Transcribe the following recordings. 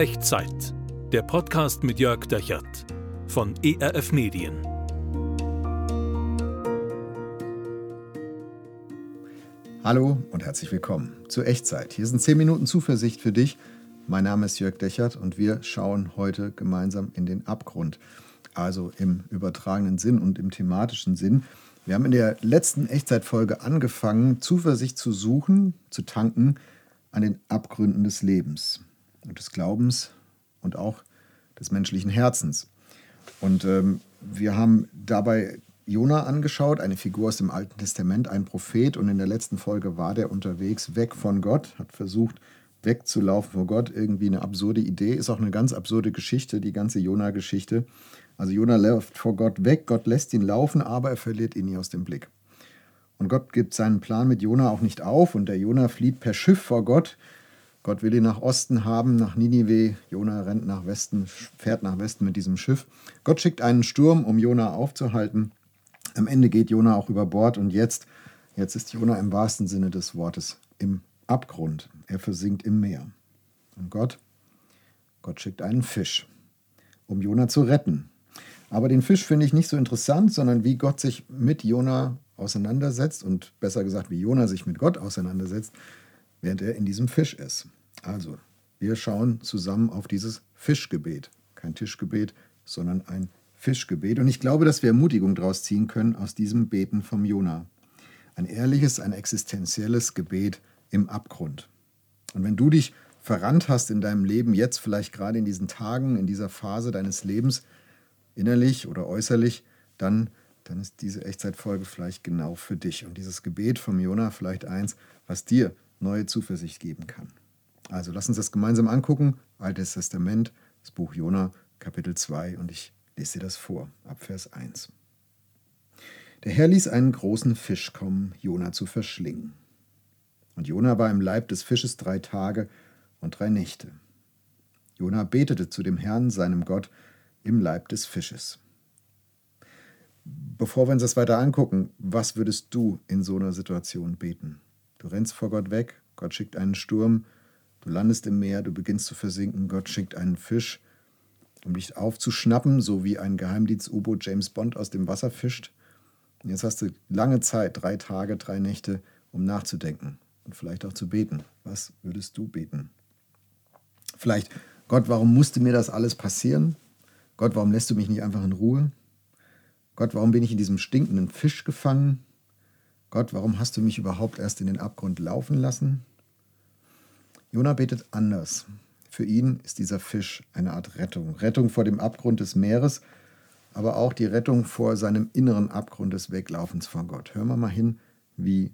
Echtzeit. Der Podcast mit Jörg Dechert von ERF Medien. Hallo und herzlich willkommen zu Echtzeit. Hier sind 10 Minuten Zuversicht für dich. Mein Name ist Jörg Dechert und wir schauen heute gemeinsam in den Abgrund. Also im übertragenen Sinn und im thematischen Sinn. Wir haben in der letzten Echtzeitfolge angefangen, Zuversicht zu suchen, zu tanken an den Abgründen des Lebens und des Glaubens und auch des menschlichen Herzens. Und ähm, wir haben dabei Jona angeschaut, eine Figur aus dem Alten Testament, ein Prophet. Und in der letzten Folge war der unterwegs weg von Gott, hat versucht, wegzulaufen vor Gott. Irgendwie eine absurde Idee, ist auch eine ganz absurde Geschichte, die ganze Jona-Geschichte. Also Jona läuft vor Gott weg, Gott lässt ihn laufen, aber er verliert ihn nie aus dem Blick. Und Gott gibt seinen Plan mit Jona auch nicht auf und der Jona flieht per Schiff vor Gott. Gott will ihn nach Osten haben, nach Ninive. Jona rennt nach Westen, fährt nach Westen mit diesem Schiff. Gott schickt einen Sturm, um Jona aufzuhalten. Am Ende geht Jona auch über Bord und jetzt, jetzt ist Jona im wahrsten Sinne des Wortes im Abgrund. Er versinkt im Meer. Und Gott, Gott schickt einen Fisch, um Jona zu retten. Aber den Fisch finde ich nicht so interessant, sondern wie Gott sich mit Jona auseinandersetzt und besser gesagt, wie Jona sich mit Gott auseinandersetzt, während er in diesem Fisch ist. Also, wir schauen zusammen auf dieses Fischgebet. Kein Tischgebet, sondern ein Fischgebet. Und ich glaube, dass wir Ermutigung daraus ziehen können aus diesem Beten vom Jona. Ein ehrliches, ein existenzielles Gebet im Abgrund. Und wenn du dich verrannt hast in deinem Leben, jetzt vielleicht gerade in diesen Tagen, in dieser Phase deines Lebens, innerlich oder äußerlich, dann, dann ist diese Echtzeitfolge vielleicht genau für dich. Und dieses Gebet vom Jona vielleicht eins, was dir neue Zuversicht geben kann. Also lass uns das gemeinsam angucken. Altes Testament, das Buch Jona, Kapitel 2 und ich lese dir das vor, ab Vers 1. Der Herr ließ einen großen Fisch kommen, Jona zu verschlingen. Und Jona war im Leib des Fisches drei Tage und drei Nächte. Jona betete zu dem Herrn, seinem Gott, im Leib des Fisches. Bevor wir uns das weiter angucken, was würdest du in so einer Situation beten? Du rennst vor Gott weg, Gott schickt einen Sturm, du landest im Meer, du beginnst zu versinken, Gott schickt einen Fisch, um dich aufzuschnappen, so wie ein Geheimdienst-U-Boot James Bond aus dem Wasser fischt. Und jetzt hast du lange Zeit, drei Tage, drei Nächte, um nachzudenken und vielleicht auch zu beten. Was würdest du beten? Vielleicht, Gott, warum musste mir das alles passieren? Gott, warum lässt du mich nicht einfach in Ruhe? Gott, warum bin ich in diesem stinkenden Fisch gefangen? Gott, warum hast du mich überhaupt erst in den Abgrund laufen lassen? Jona betet anders. Für ihn ist dieser Fisch eine Art Rettung. Rettung vor dem Abgrund des Meeres, aber auch die Rettung vor seinem inneren Abgrund des Weglaufens von Gott. Hör mal hin, wie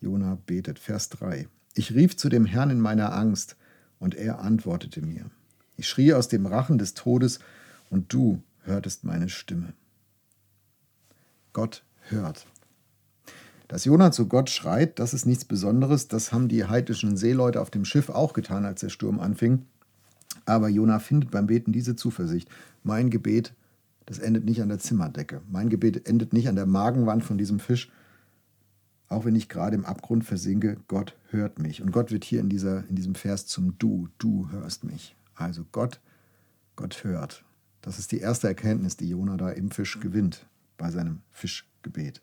Jona betet. Vers 3. Ich rief zu dem Herrn in meiner Angst, und er antwortete mir. Ich schrie aus dem Rachen des Todes, und du hörtest meine Stimme. Gott hört. Dass Jona zu Gott schreit, das ist nichts Besonderes. Das haben die heidnischen Seeleute auf dem Schiff auch getan, als der Sturm anfing. Aber Jona findet beim Beten diese Zuversicht. Mein Gebet, das endet nicht an der Zimmerdecke. Mein Gebet endet nicht an der Magenwand von diesem Fisch. Auch wenn ich gerade im Abgrund versinke, Gott hört mich. Und Gott wird hier in, dieser, in diesem Vers zum Du. Du hörst mich. Also Gott, Gott hört. Das ist die erste Erkenntnis, die Jona da im Fisch gewinnt, bei seinem Fischgebet.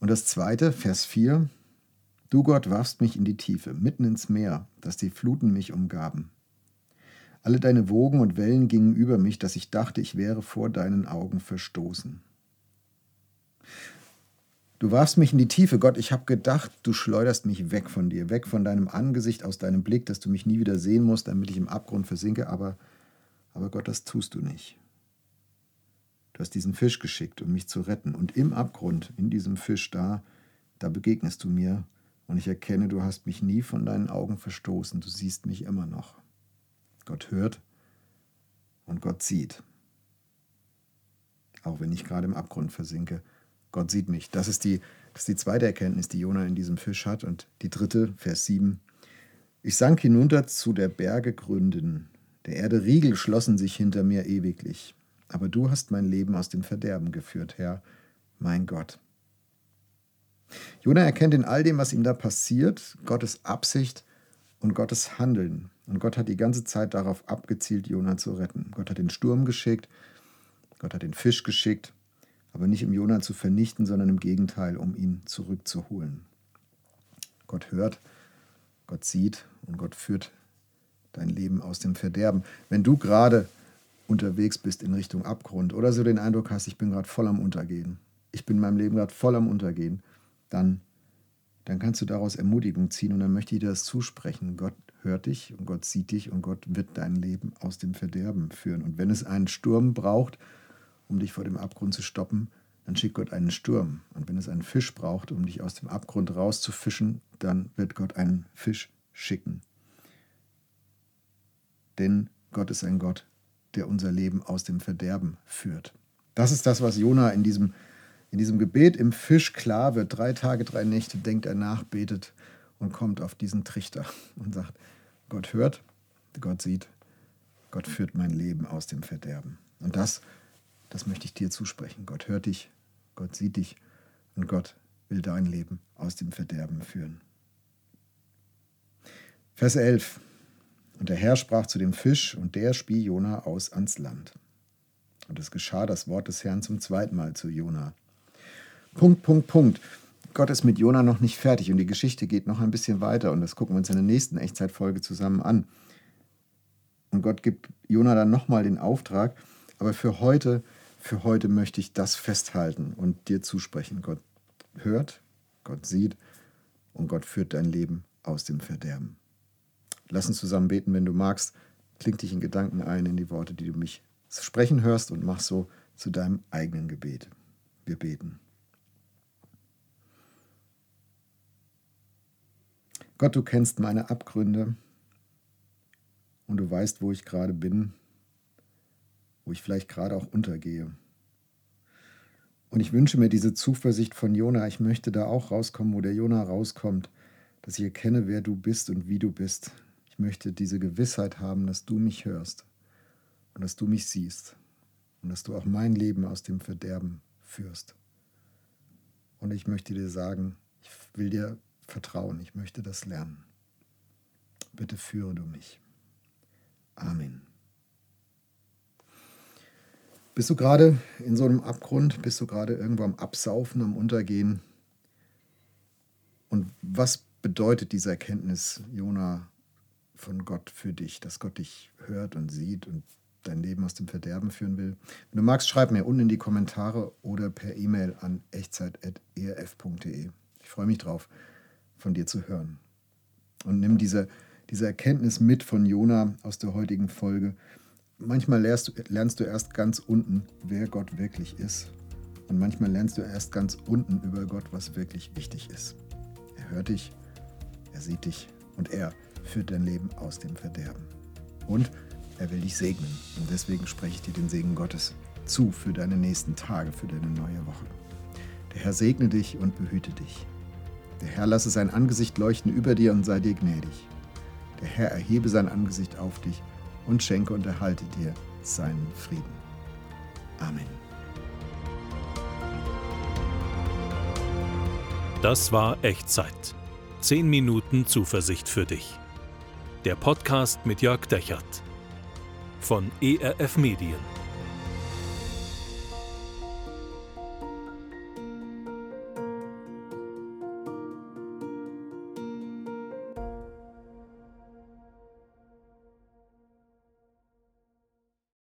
Und das zweite, Vers 4, Du Gott warfst mich in die Tiefe, mitten ins Meer, dass die Fluten mich umgaben. Alle deine Wogen und Wellen gingen über mich, dass ich dachte, ich wäre vor deinen Augen verstoßen. Du warfst mich in die Tiefe, Gott, ich habe gedacht, du schleuderst mich weg von dir, weg von deinem Angesicht, aus deinem Blick, dass du mich nie wieder sehen musst, damit ich im Abgrund versinke, aber aber Gott, das tust du nicht. Du hast diesen Fisch geschickt, um mich zu retten. Und im Abgrund, in diesem Fisch da, da begegnest du mir und ich erkenne, du hast mich nie von deinen Augen verstoßen. Du siehst mich immer noch. Gott hört und Gott sieht. Auch wenn ich gerade im Abgrund versinke, Gott sieht mich. Das ist die, das ist die zweite Erkenntnis, die Jona in diesem Fisch hat. Und die dritte, Vers 7. Ich sank hinunter zu der Berge Gründen der Erde Riegel schlossen sich hinter mir ewiglich. Aber du hast mein Leben aus dem Verderben geführt, Herr, mein Gott. Jona erkennt in all dem, was ihm da passiert, Gottes Absicht und Gottes Handeln. Und Gott hat die ganze Zeit darauf abgezielt, Jona zu retten. Gott hat den Sturm geschickt, Gott hat den Fisch geschickt, aber nicht um Jona zu vernichten, sondern im Gegenteil, um ihn zurückzuholen. Gott hört, Gott sieht und Gott führt dein Leben aus dem Verderben. Wenn du gerade unterwegs bist in Richtung Abgrund oder so den Eindruck hast, ich bin gerade voll am Untergehen, ich bin in meinem Leben gerade voll am Untergehen, dann, dann kannst du daraus Ermutigung ziehen und dann möchte ich dir das zusprechen. Gott hört dich und Gott sieht dich und Gott wird dein Leben aus dem Verderben führen. Und wenn es einen Sturm braucht, um dich vor dem Abgrund zu stoppen, dann schickt Gott einen Sturm. Und wenn es einen Fisch braucht, um dich aus dem Abgrund rauszufischen, dann wird Gott einen Fisch schicken. Denn Gott ist ein Gott, der unser Leben aus dem Verderben führt. Das ist das, was Jona in diesem, in diesem Gebet im Fisch klar wird. Drei Tage, drei Nächte denkt er nach, betet und kommt auf diesen Trichter und sagt, Gott hört, Gott sieht, Gott führt mein Leben aus dem Verderben. Und das, das möchte ich dir zusprechen. Gott hört dich, Gott sieht dich und Gott will dein Leben aus dem Verderben führen. Vers 11. Und der Herr sprach zu dem Fisch, und der spie Jona aus ans Land. Und es geschah das Wort des Herrn zum zweiten Mal zu Jona. Punkt, Punkt, Punkt. Gott ist mit Jona noch nicht fertig und die Geschichte geht noch ein bisschen weiter und das gucken wir uns in der nächsten Echtzeitfolge zusammen an. Und Gott gibt Jona dann nochmal den Auftrag, aber für heute, für heute möchte ich das festhalten und dir zusprechen. Gott hört, Gott sieht und Gott führt dein Leben aus dem Verderben. Lass uns zusammen beten, wenn du magst. Kling dich in Gedanken ein in die Worte, die du mich sprechen hörst und mach so zu deinem eigenen Gebet. Wir beten. Gott, du kennst meine Abgründe und du weißt, wo ich gerade bin, wo ich vielleicht gerade auch untergehe. Und ich wünsche mir diese Zuversicht von Jona. Ich möchte da auch rauskommen, wo der Jona rauskommt, dass ich erkenne, wer du bist und wie du bist. Möchte diese Gewissheit haben, dass du mich hörst und dass du mich siehst und dass du auch mein Leben aus dem Verderben führst. Und ich möchte dir sagen, ich will dir vertrauen. Ich möchte das lernen. Bitte führe du mich. Amen. Bist du gerade in so einem Abgrund? Bist du gerade irgendwo am Absaufen, am Untergehen? Und was bedeutet diese Erkenntnis, Jona, von Gott für dich, dass Gott dich hört und sieht und dein Leben aus dem Verderben führen will? Wenn du magst, schreib mir unten in die Kommentare oder per E-Mail an echtzeit.erf.de. Ich freue mich drauf von dir zu hören. Und nimm diese, diese Erkenntnis mit von Jona aus der heutigen Folge. Manchmal lernst du, lernst du erst ganz unten, wer Gott wirklich ist. Und manchmal lernst du erst ganz unten über Gott, was wirklich wichtig ist. Er hört dich, er sieht dich und er führt dein Leben aus dem Verderben. Und er will dich segnen. Und deswegen spreche ich dir den Segen Gottes zu für deine nächsten Tage, für deine neue Woche. Der Herr segne dich und behüte dich. Der Herr lasse sein Angesicht leuchten über dir und sei dir gnädig. Der Herr erhebe sein Angesicht auf dich und schenke und erhalte dir seinen Frieden. Amen. Das war Echtzeit. Zehn Minuten Zuversicht für dich. Der Podcast mit Jörg Dechert von ERF Medien.